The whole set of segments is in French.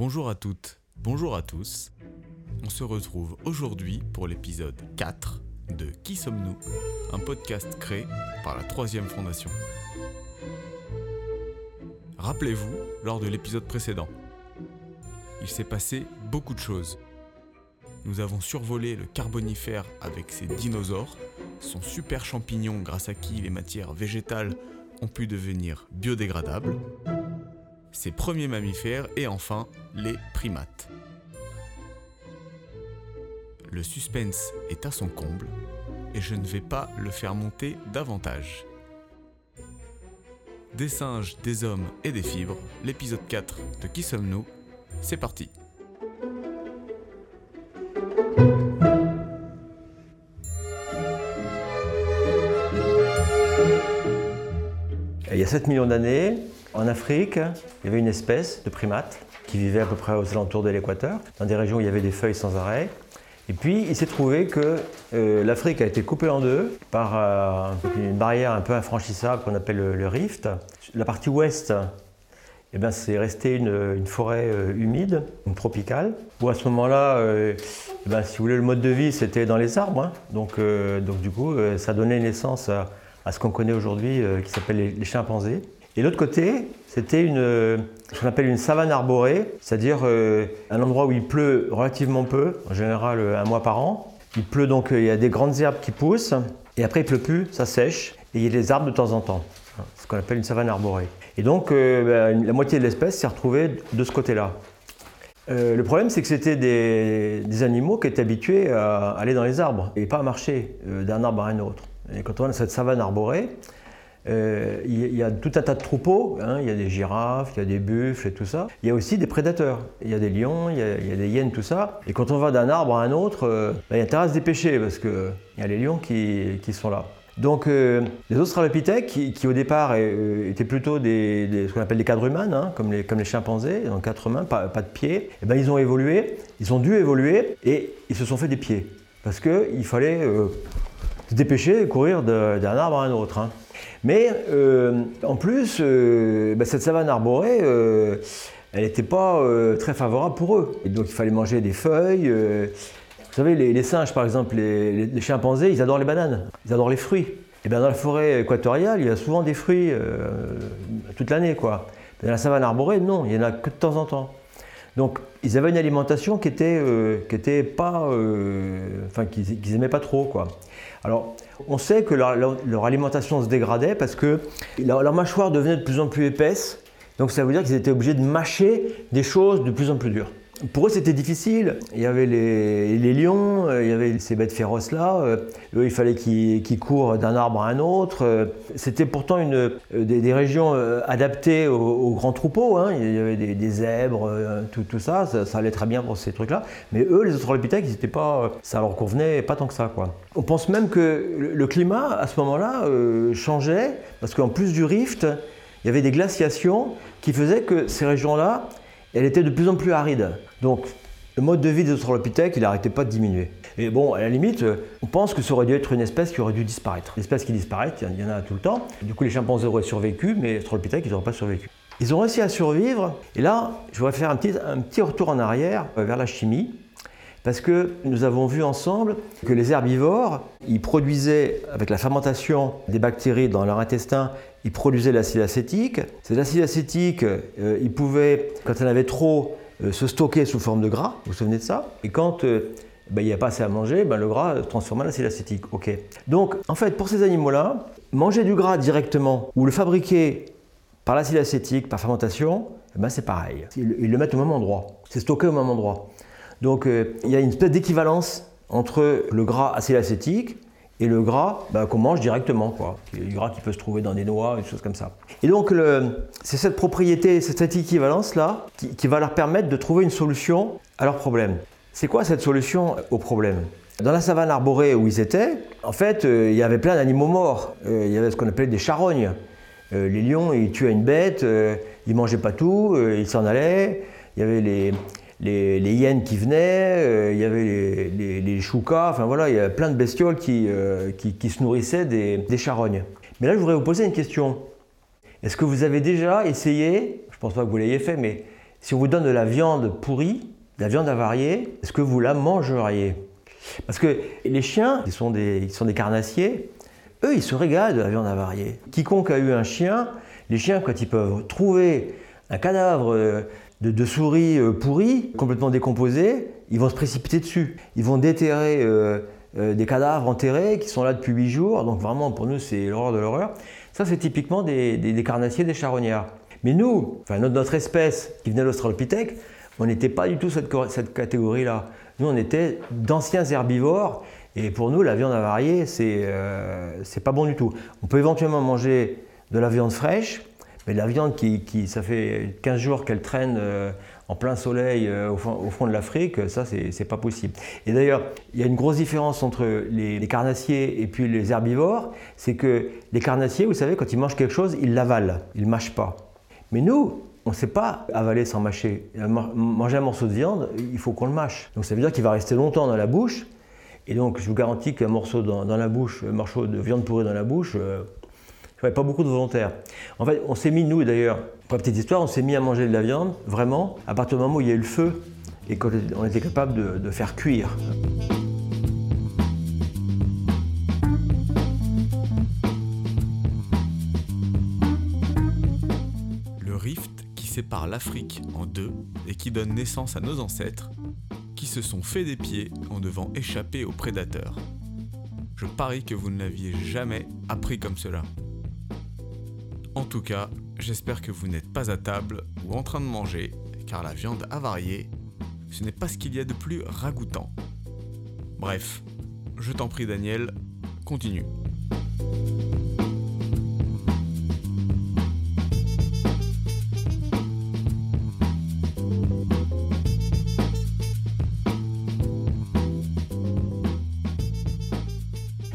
Bonjour à toutes, bonjour à tous. On se retrouve aujourd'hui pour l'épisode 4 de Qui sommes-nous? Un podcast créé par la Troisième Fondation. Rappelez-vous, lors de l'épisode précédent, il s'est passé beaucoup de choses. Nous avons survolé le Carbonifère avec ses dinosaures, son super champignon grâce à qui les matières végétales ont pu devenir biodégradables, ses premiers mammifères et enfin les primates. Le suspense est à son comble et je ne vais pas le faire monter davantage. Des singes, des hommes et des fibres, l'épisode 4 de Qui sommes-nous? C'est parti Il y a 7 millions d'années, en Afrique, il y avait une espèce de primate qui vivait à peu près aux alentours de l'équateur, dans des régions où il y avait des feuilles sans arrêt. Et puis, il s'est trouvé que euh, l'Afrique a été coupée en deux par euh, une barrière un peu infranchissable qu'on appelle le, rift. La partie ouest, eh c'est resté une, forêt euh, humide, une tropicale, où à ce moment-là, eh si vous voulez, le mode de vie, c'était dans les arbres. hein. Donc, donc, du coup, ça donnait naissance à, à ce qu'on connaît aujourd'hui, qui s'appelle les chimpanzés. Et l'autre côté, c'était ce qu'on appelle une savane arborée, c'est-à-dire euh, un endroit où il pleut relativement peu, en général euh, un mois par an. Il pleut donc, euh, il y a des grandes herbes qui poussent, et après il pleut plus, ça sèche, et il y a des arbres de temps en temps. Ce qu'on appelle une savane arborée. Et donc, ben, la moitié de l'espèce s'est retrouvée de ce côté-là. Le problème, c'est que c'était des, animaux qui étaient habitués à aller dans les arbres et pas à marcher d'un arbre à un autre. Et quand on dans cette savane arborée, euh, il y, a- tout un tas de troupeaux. hein. Il y a des girafes, il y a des buffles et tout ça. Il y a aussi des prédateurs. Il y a des lions, il y a, des hyènes, tout ça. Et quand on va d'un arbre à un autre, euh, ben, il y a intérêt à se dépêcher parce qu'il y a les lions qui, sont là. Donc euh, les australopithèques, qui, qui, au départ étaient plutôt ce qu'on appelle des quadrumanes, hein, comme, les, comme les chimpanzés, donc quatre mains, pas, de pieds, et ben, ils ont évolué, ils ont dû évoluer et ils se sont fait des pieds. Parce qu'il fallait se dépêcher et courir d'un arbre à un autre. hein. Mais euh, en plus, euh, ben, cette savane arborée, euh, elle n'était pas très favorable pour eux. Et donc il fallait manger des feuilles. vous savez, les, singes, par exemple, les, chimpanzés, ils adorent les bananes, ils adorent les fruits. Et bien dans la forêt équatoriale, il y a souvent des fruits toute l'année, quoi. Dans la savane arborée, non, il y en a que de temps en temps. Donc ils avaient une alimentation qui était, euh, pas, euh, enfin qu'ils qu'ils aimaient pas trop. Alors on sait que leur, alimentation se dégradait parce que leur mâchoire devenait de plus en plus épaisse. Donc ça veut dire qu'ils étaient obligés de mâcher des choses de plus en plus dures. Pour eux, c'était difficile. Il y avait les, lions, euh, il y avait ces bêtes féroces-là. euh, Eux, il fallait qu'ils courent d'un arbre à un autre. euh, C'était pourtant une, des, régions adaptées aux, grands troupeaux. hein. Il y avait des, zèbres, tout, ça, ça. allait très bien pour ces trucs-là. Mais eux, les australopithèques, ils pas, ça leur convenait pas tant que ça. Quoi. On pense même que le, climat, à ce moment-là, changeait, parce qu'en plus du rift, il y avait des glaciations qui faisaient que ces régions-là, elles étaient de plus en plus arides. Donc, le mode de vie des australopithèques, il n'arrêtait pas de diminuer. Et bon, à la limite, euh, on pense que ça aurait dû être une espèce qui aurait dû disparaître. L'espèce qui disparaît, il y en a tout le temps. Du coup, les chimpanzés auraient survécu, mais les australopithèques, ils n'auraient pas survécu. Ils ont réussi à survivre. Et là, je voudrais faire un petit, un petit retour en arrière euh, vers la chimie. Parce que nous avons vu ensemble que les herbivores, ils produisaient, avec la fermentation des bactéries dans leur intestin, ils produisaient l'acide acétique. Cet acide acétique, euh, il pouvait, quand il en avait trop, euh, se stocker sous forme de gras. Vous vous souvenez de ça? Et quand euh, ben, il n'y a pas assez à manger, ben, le gras se transforme en acide acétique. Donc, en fait, pour ces animaux-là, manger du gras directement ou le fabriquer par l'acide acétique, par fermentation, eh ben, c'est pareil. Ils, ils le mettent au même endroit. C'est stocké au même endroit. Donc euh, il y a une espèce d'équivalence entre le gras acétique et le gras bah, qu'on mange directement, quoi. Le gras qui peut se trouver dans des noix, des choses comme ça. Et donc c'est cette propriété, cette équivalence-là qui, qui va leur permettre de trouver une solution à leur problème. C'est quoi cette solution au problème? Dans la savane arborée où ils étaient, en fait, euh, il y avait plein d'animaux morts. Euh, il y avait ce qu'on appelait des charognes. Les lions, ils tuaient une bête, ils mangeaient pas tout, ils s'en allaient. Il y avait les, les, les hyènes qui venaient, euh, il y avait les, les, les choucas, enfin voilà, il y avait plein de bestioles qui, euh, qui, se nourrissaient des, charognes. Mais là, je voudrais vous poser une question. Est-ce que vous avez déjà essayé, je ne pense pas que vous l'ayez fait, mais si on vous donne de la viande pourrie, de la viande avariée, est-ce que vous la mangeriez? Parce que les chiens, ils sont des, ils sont des carnassiers, eux, ils se régalent de la viande avariée. Quiconque a eu un chien, les chiens, quand ils peuvent trouver un cadavre euh, de, souris euh, pourries, complètement décomposées, ils vont se précipiter dessus. Ils vont déterrer euh, des cadavres enterrés qui sont là depuis 8 jours. Donc vraiment, pour nous, c'est l'horreur de l'horreur. Ça, c'est typiquement des, carnassiers, des charognards. Mais nous, enfin, notre, espèce qui venait de l'Australopithèque, on n'était pas du tout cette, catégorie-là. Nous, on était d'anciens herbivores. Et pour nous, la viande avariée, c'est c'est pas bon du tout. On peut éventuellement manger de la viande fraîche, mais la viande qui, ça fait 15 jours qu'elle traîne euh, en plein soleil euh, au, fond, de l'Afrique, ça c'est pas possible. Et d'ailleurs, il y a une grosse différence entre les, carnassiers et puis les herbivores, c'est que les carnassiers, vous savez, quand ils mangent quelque chose, ils l'avalent, ils ne mâchent pas. Mais nous, on ne sait pas avaler sans mâcher. Manger un morceau de viande, il faut qu'on le mâche. Donc ça veut dire qu'il va rester longtemps dans la bouche. Et donc je vous garantis qu'un morceau dans, la bouche, un morceau de viande pourrie dans la bouche, euh, pas beaucoup de volontaires. En fait, on s'est mis, nous d'ailleurs, pour la petite histoire, on s'est mis à manger de la viande, vraiment, à partir du moment où il y a eu le feu et qu'on était capable de, faire cuire. Le rift qui sépare l'Afrique en deux et qui donne naissance à nos ancêtres, qui se sont fait des pieds en devant échapper aux prédateurs. Je parie que vous ne l'aviez jamais appris comme cela. En tout cas, j'espère que vous n'êtes pas à table ou en train de manger, car la viande avariée, ce n'est pas ce qu'il y a de plus ragoûtant. Bref, je t'en prie Daniel, continue.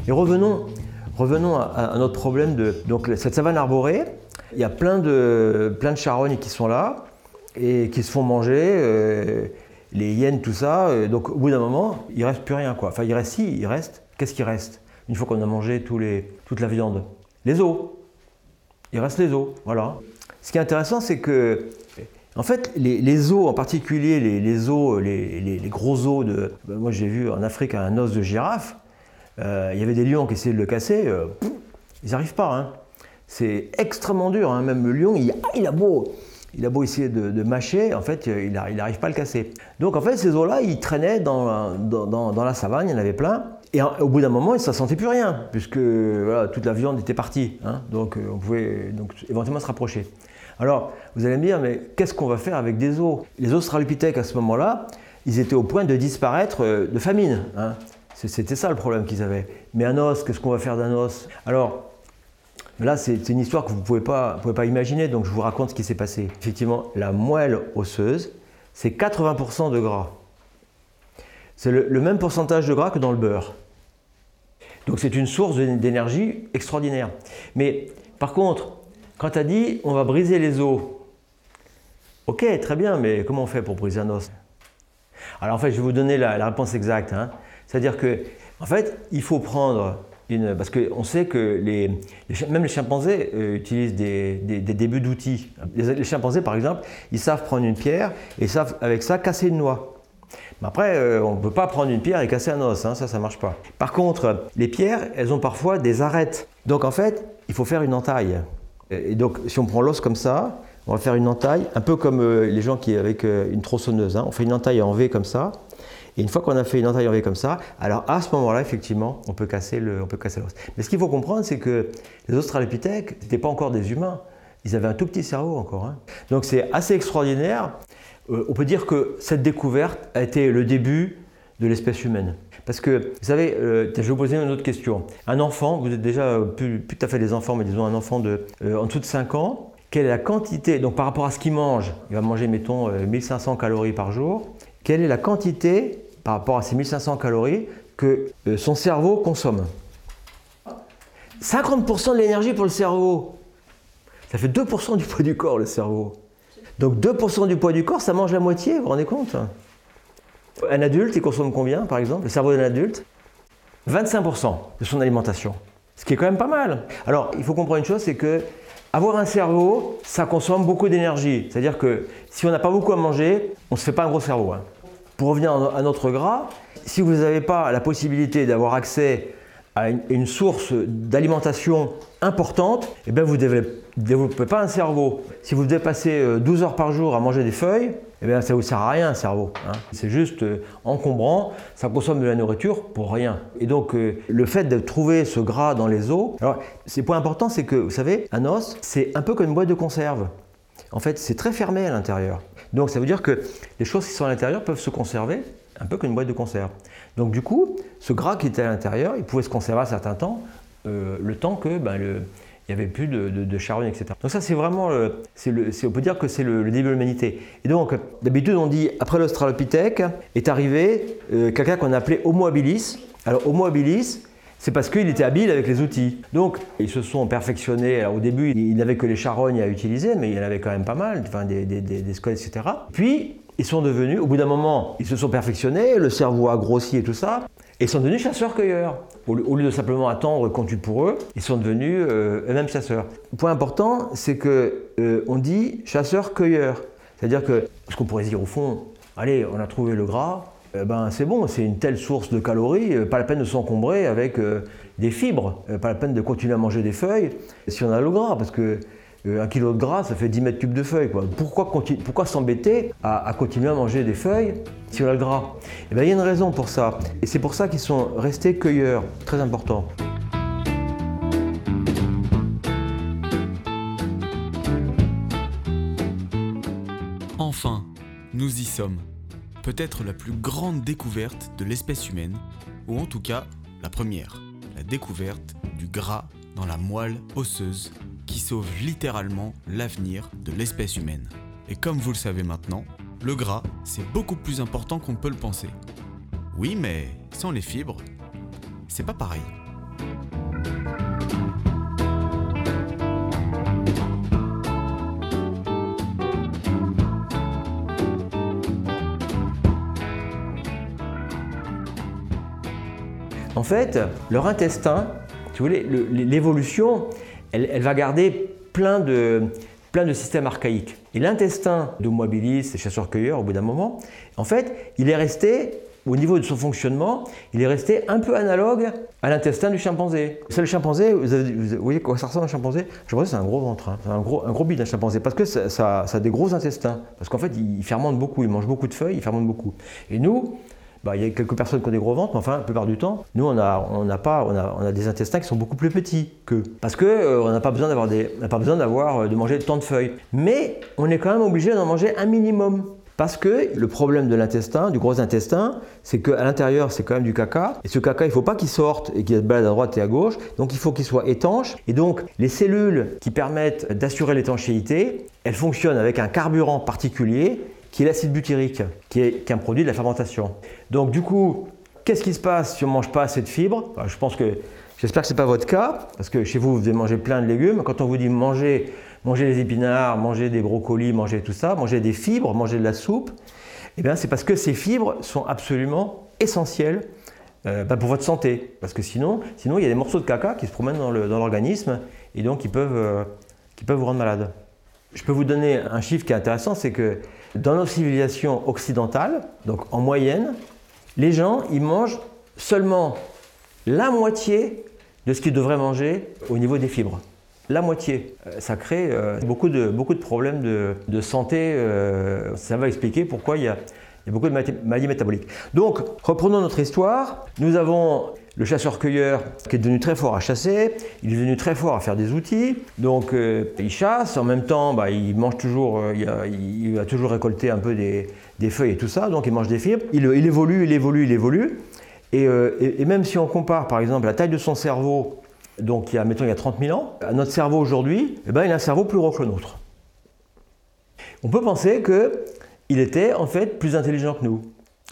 Et revenons Revenons à, notre problème de donc, cette savane arborée. Il y a plein de, plein de charognes qui sont là et qui se font manger, euh, les hyènes, tout ça. Euh, donc au bout d'un moment, il reste plus rien. Quoi. Enfin, il reste, si, il reste. Qu'est-ce qui reste? Une fois qu'on a mangé toute la viande Les os. Il reste les os, voilà. Ce qui est intéressant, c'est que en fait, les, os, en particulier les, os, les, gros os de. Ben, moi, j'ai vu en Afrique un os de girafe. Euh, il y avait des lions qui essayaient de le casser, euh, ils n'arrivent pas. Hein. C'est extrêmement dur, hein. même le lion, il, a beau, il a beau essayer de, mâcher, en fait, il n'arrive pas à le casser. Donc en fait, ces os-là, ils traînaient dans, la savane, il y en avait plein. Et au bout d'un moment, ça ne sentait plus rien, puisque toute la viande était partie. Hein. donc euh, on pouvait éventuellement se rapprocher. Alors, vous allez me dire, mais qu'est-ce qu'on va faire avec des os Les australopithèques, à ce moment-là, ils étaient au point de disparaître de famine. C'était ça le problème qu'ils avaient. Mais un os, qu'est-ce qu'on va faire d'un os Alors, là, c'est une histoire que vous ne pouvez pas, pouvez pas imaginer, donc je vous raconte ce qui s'est passé. Effectivement, la moelle osseuse, c'est 80% de gras. C'est le, même pourcentage de gras que dans le beurre. Donc c'est une source d'énergie extraordinaire. Mais par contre, quand tu as dit on va briser les os, ok, très bien, mais comment on fait pour briser un os? Alors en fait, je vais vous donner la, la réponse exacte. Hein. C'est-à-dire que, en fait, il faut prendre une. Parce qu'on sait que les, même les chimpanzés euh, utilisent des, débuts d'outils. Les, chimpanzés, par exemple, ils savent prendre une pierre et savent, avec ça, casser une noix. Mais après, euh, on ne peut pas prendre une pierre et casser un os, hein, ça, ça ne marche pas. Par contre, les pierres, elles ont parfois des arêtes. Donc en fait, il faut faire une entaille. Et donc, si on prend l'os comme ça, on va faire une entaille, un peu comme euh, les gens qui avec une tronçonneuse. Hein. On fait une entaille en V comme ça. Et une fois qu'on a fait une en V comme ça, alors à ce moment-là, effectivement, on peut casser l'os. Mais ce qu'il faut comprendre, c'est que les Australopithèques n'étaient pas encore des humains. Ils avaient un tout petit cerveau encore. Hein. Donc c'est assez extraordinaire. Euh, on peut dire que cette découverte a été le début de l'espèce humaine. Parce que, vous savez, euh, je vais vous poser une autre question. Un enfant, vous êtes déjà plus, tout à fait des enfants, mais disons un enfant de, euh, en dessous de 5 ans, quelle est la quantité, donc par rapport à ce qu'il mange, il va manger, mettons, 1500 calories par jour, quelle est la quantité par rapport à ces 1500 calories que euh, son cerveau consomme? 50% de l'énergie pour le cerveau. Ça fait 2% du poids du corps, le cerveau. Donc 2% du poids du corps, ça mange la moitié, vous vous rendez compte? Un adulte, il consomme combien, par exemple? Le cerveau d'un adulte? 25% de son alimentation. Ce qui est quand même pas mal. Alors, il faut comprendre une chose, c'est que Avoir un cerveau, ça consomme beaucoup d'énergie. C'est-à-dire que si on n'a pas beaucoup à manger, on ne se fait pas un gros cerveau. hein. Pour revenir à notre gras, si vous n'avez pas la possibilité d'avoir accès à une, source d'alimentation importante, eh bien vous ne développez pas un cerveau. Si vous devez passer euh, 12 heures par jour à manger des feuilles, eh bien ça ne vous sert à rien un cerveau. hein. C'est juste euh, encombrant, ça consomme de la nourriture pour rien. Et donc euh, le fait de trouver ce gras dans les os, alors c'est point important, c'est que vous savez, un os, c'est un peu comme une boîte de conserve. En fait, c'est très fermé à l'intérieur. Donc ça veut dire que les choses qui sont à l'intérieur peuvent se conserver un peu comme une boîte de conserve. Donc du coup, ce gras qui était à l'intérieur, il pouvait se conserver un certain temps, euh, le temps que ben, il n'y avait plus de, de, charogne, etc. Donc ça, c'est vraiment, le- on peut dire que c'est le, le début de l'humanité. Et donc, d'habitude, on dit, après l'Australopithèque, est arrivé euh, quelqu'un qu'on appelait Homo habilis. Alors Homo habilis, c'est parce qu'il était habile avec les outils. Donc, ils se sont perfectionnés. Au début, ils n'avaient que les charognes à utiliser, mais il y en avait quand même pas mal, des, des, squelettes, etc. Puis, ils sont devenus, au bout d'un moment, ils se sont perfectionnés, le cerveau a grossi et tout ça, et ils sont devenus chasseurs-cueilleurs. Au, lieu- de simplement attendre qu'on tue pour eux, ils sont devenus euh, eux-mêmes chasseurs. Point important, c'est que euh, on dit chasseurs-cueilleurs. C'est-à-dire que, ce qu'on pourrait dire au fond, allez, on a trouvé le gras, ben, c'est bon, c'est une telle source de calories, euh, pas la peine de s'encombrer avec euh, des fibres, euh, pas la peine de continuer à manger des feuilles si on a le gras, parce que un kilo de gras, ça fait 10 mètres cubes de feuilles. Quoi. Pourquoi, pourquoi s'embêter à, continuer à manger des feuilles si on a le gras? Eh bien, il y a une raison pour ça, et c'est pour ça qu'ils sont restés cueilleurs, très important. Enfin, nous y sommes. Peut-être la plus grande découverte de l'espèce humaine, ou en tout cas la première, la découverte du gras dans la moelle osseuse qui sauve littéralement l'avenir de l'espèce humaine. Et comme vous le savez maintenant, le gras, c'est beaucoup plus important qu'on peut le penser. Oui, mais sans les fibres, c'est pas pareil. En fait, leur intestin, si vous l'évolution, elle, va garder plein de, systèmes archaïques. Et l'intestin d'Homo habilis, ces chasseurs-cueilleurs, au bout d'un moment, en fait, il est resté, au niveau de son fonctionnement, il est resté un peu analogue à l'intestin du chimpanzé. C'est le chimpanzé, vous, voyez quoi ça ressemble à un chimpanzé? Un chimpanzé, c'est un gros ventre, hein. un gros, un gros bide, un chimpanzé, parce que ça- ça a des gros intestins. Parce qu'en fait, il fermente beaucoup, il mange beaucoup de feuilles, il fermente beaucoup. Et nous, bah, il y a quelques personnes qui ont des gros ventres, mais enfin, la plupart du temps, nous, on a, pas, on a, des intestins qui sont beaucoup plus petits qu'eux. Parce qu'on on n'a pas besoin d'avoir des, on pas besoin d'avoir, euh, de manger tant de feuilles. Mais on est quand même obligé d'en manger un minimum. Parce que le problème de l'intestin, du gros intestin, c'est qu'à l'intérieur, c'est quand même du caca. Et ce caca, il ne faut pas qu'il sorte et qu'il se balade à droite et à gauche. Donc il faut qu'il soit étanche. Et donc, les cellules qui permettent d'assurer l'étanchéité, elles fonctionnent avec un carburant particulier qui est l'acide butyrique, qui est, un produit de la fermentation. Donc du coup, qu'est-ce qui se passe si on ne mange pas assez de fibres? Je pense que, j'espère que ce n'est pas votre cas, parce que chez vous, vous devez manger plein de légumes. Quand on vous dit manger, manger des épinards, manger des brocolis, manger tout ça, manger des fibres, manger de la soupe, eh bien c'est parce que ces fibres sont absolument essentielles euh, bah, pour votre santé. Parce que sinon, sinon, il y a des morceaux de caca qui se promènent dans l'organisme et donc qui peuvent, euh, qui peuvent vous rendre malade. Je peux vous donner un chiffre qui est intéressant, c'est que dans nos civilisations occidentales, donc en moyenne, les gens, ils mangent seulement la moitié de ce qu'ils devraient manger au niveau des fibres. La moitié. Euh, Ça crée euh, beaucoup, de, problèmes de, de santé. euh, ça va expliquer pourquoi il y a, il y a beaucoup de maladies métaboliques. Donc, reprenons notre histoire. Nous avons le chasseur-cueilleur qui est devenu très fort à chasser, il est devenu très fort à faire des outils, donc euh, il chasse, en même temps bah, il mange toujours, euh, il, a, toujours récolter un peu des, feuilles et tout ça, donc il mange des fibres, il, évolue, il évolue, il évolue, et, euh, et- même si on compare par exemple la taille de son cerveau, donc il y a, mettons, il y a 30 000 ans, notre cerveau aujourd'hui, eh ben, il a un cerveau plus gros que le nôtre. On peut penser qu'il était en fait plus intelligent que nous,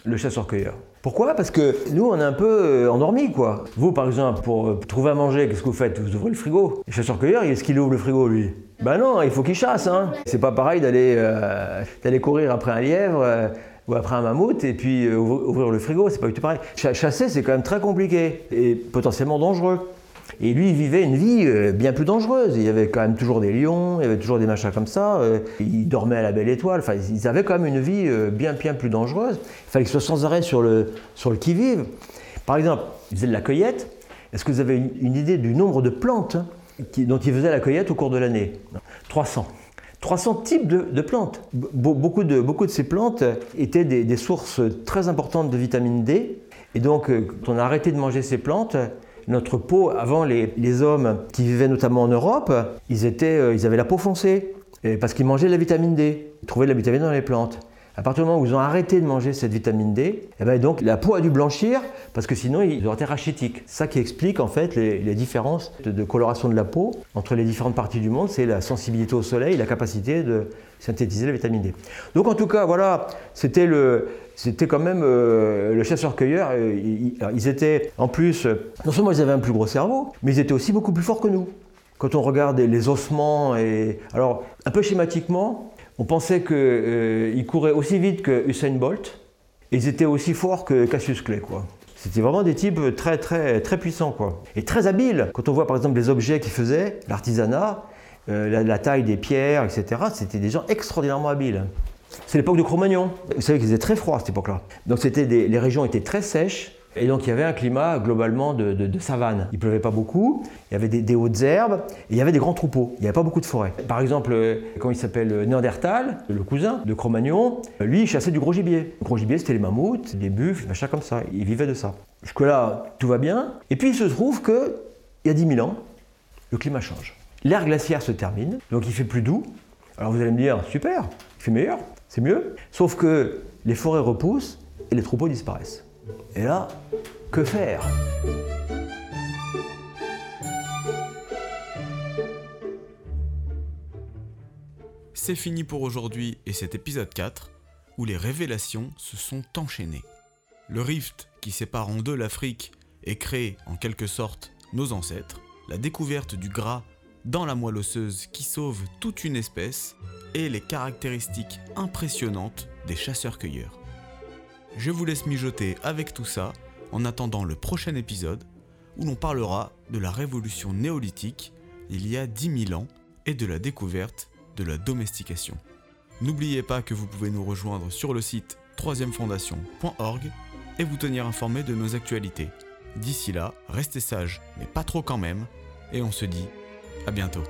le chasseur-cueilleur. Pourquoi? Parce que nous, on est un peu euh, endormis, quoi. Vous, par exemple, pour euh, trouver à manger, qu'est-ce que vous faites? Vous ouvrez le frigo. Le chasseur-cueilleur, est-ce qu'il ouvre le frigo, lui? Ben non, il faut qu'il chasse, hein. C'est pas pareil d'aller euh, courir après un lièvre ou après un mammouth et puis ouvrir le frigo, c'est pas du tout pareil. Cha- Chasser, c'est quand même très compliqué et potentiellement dangereux. Et lui, il vivait une vie euh, bien plus dangereuse. Il y avait quand même toujours des lions, il y avait toujours des machins comme ça. euh, Il dormait à la belle étoile. Enfin, ils avaient quand même une vie euh, bien, bien plus dangereuse. Il fallait qu'ils soient sans arrêt sur le, sur le qui-vive. Par exemple, ils faisaient de la cueillette. Est-ce que vous avez une, idée du nombre de plantes hein, dont ils faisaient la cueillette au cours de l'année? 300. 300 types de, plantes. Be- beaucoup, de, beaucoup de ces plantes étaient des, des sources très importantes de vitamine D. Et donc, quand on a arrêté de manger ces plantes, notre peau, avant les, hommes qui vivaient notamment en Europe, ils, étaient, euh, ils avaient la peau foncée parce qu'ils mangeaient de la vitamine D. Ils trouvaient de la vitamine dans les plantes. À partir du moment où ils ont arrêté de manger cette vitamine D, eh ben donc la peau a dû blanchir parce que sinon ils auraient été rachitiques. Ça qui explique en fait les, différences de, coloration de la peau entre les différentes parties du monde, c'est la sensibilité au soleil, la capacité de synthétiser la vitamine D. Donc en tout cas, voilà, c'était le, c'était quand même euh, le chasseur-cueilleur. euh, Ils, ils étaient en plus, euh, non seulement ils avaient un plus gros cerveau, mais ils étaient aussi beaucoup plus forts que nous. Quand on regarde les ossements et alors un peu schématiquement, on pensait qu'ils couraient aussi vite que Usain Bolt et ils étaient aussi forts que Cassius Clay, quoi. C'était vraiment des types très très très puissants, quoi. Et très habiles. Quand on voit par exemple les objets qu'ils faisaient, l'artisanat, euh, la, taille des pierres, etc. C'était des gens extraordinairement habiles. C'est l'époque de Cro-Magnon. Vous savez qu'il faisait très froid à cette époque-là. Donc c'était les régions étaient très sèches. Et donc il y avait un climat globalement de, savane. Il pleuvait pas beaucoup, il y avait des, des hautes herbes, et il y avait des grands troupeaux. Il n'y avait pas beaucoup de forêts. Par exemple, euh, comment il s'appelle euh, Néandertal, le cousin de Cro-Magnon, euh, lui il chassait du gros gibier. Le gros gibier c'était les mammouths, les buffles, des machins comme ça. Il vivait de ça. Jusque-là, tout va bien. Et puis il se trouve que il y a 10 000 ans, le climat change. L'ère glaciaire se termine, donc il fait plus doux. Alors vous allez me dire, super, il fait meilleur, c'est mieux. Sauf que les forêts repoussent et les troupeaux disparaissent. Et là, que faire? C'est fini pour aujourd'hui et cet épisode 4, où les révélations se sont enchaînées. Le rift qui sépare en deux l'Afrique et crée en quelque sorte nos ancêtres, la découverte du gras dans la moelle osseuse qui sauve toute une espèce, et les caractéristiques impressionnantes des chasseurs-cueilleurs. Je vous laisse mijoter avec tout ça en attendant le prochain épisode où l'on parlera de la révolution néolithique il y a 10 000 ans et de la découverte de la domestication. N'oubliez pas que vous pouvez nous rejoindre sur le site troisièmefondation.org et vous tenir informé de nos actualités. D'ici là, restez sages, mais pas trop quand même, et on se dit à bientôt.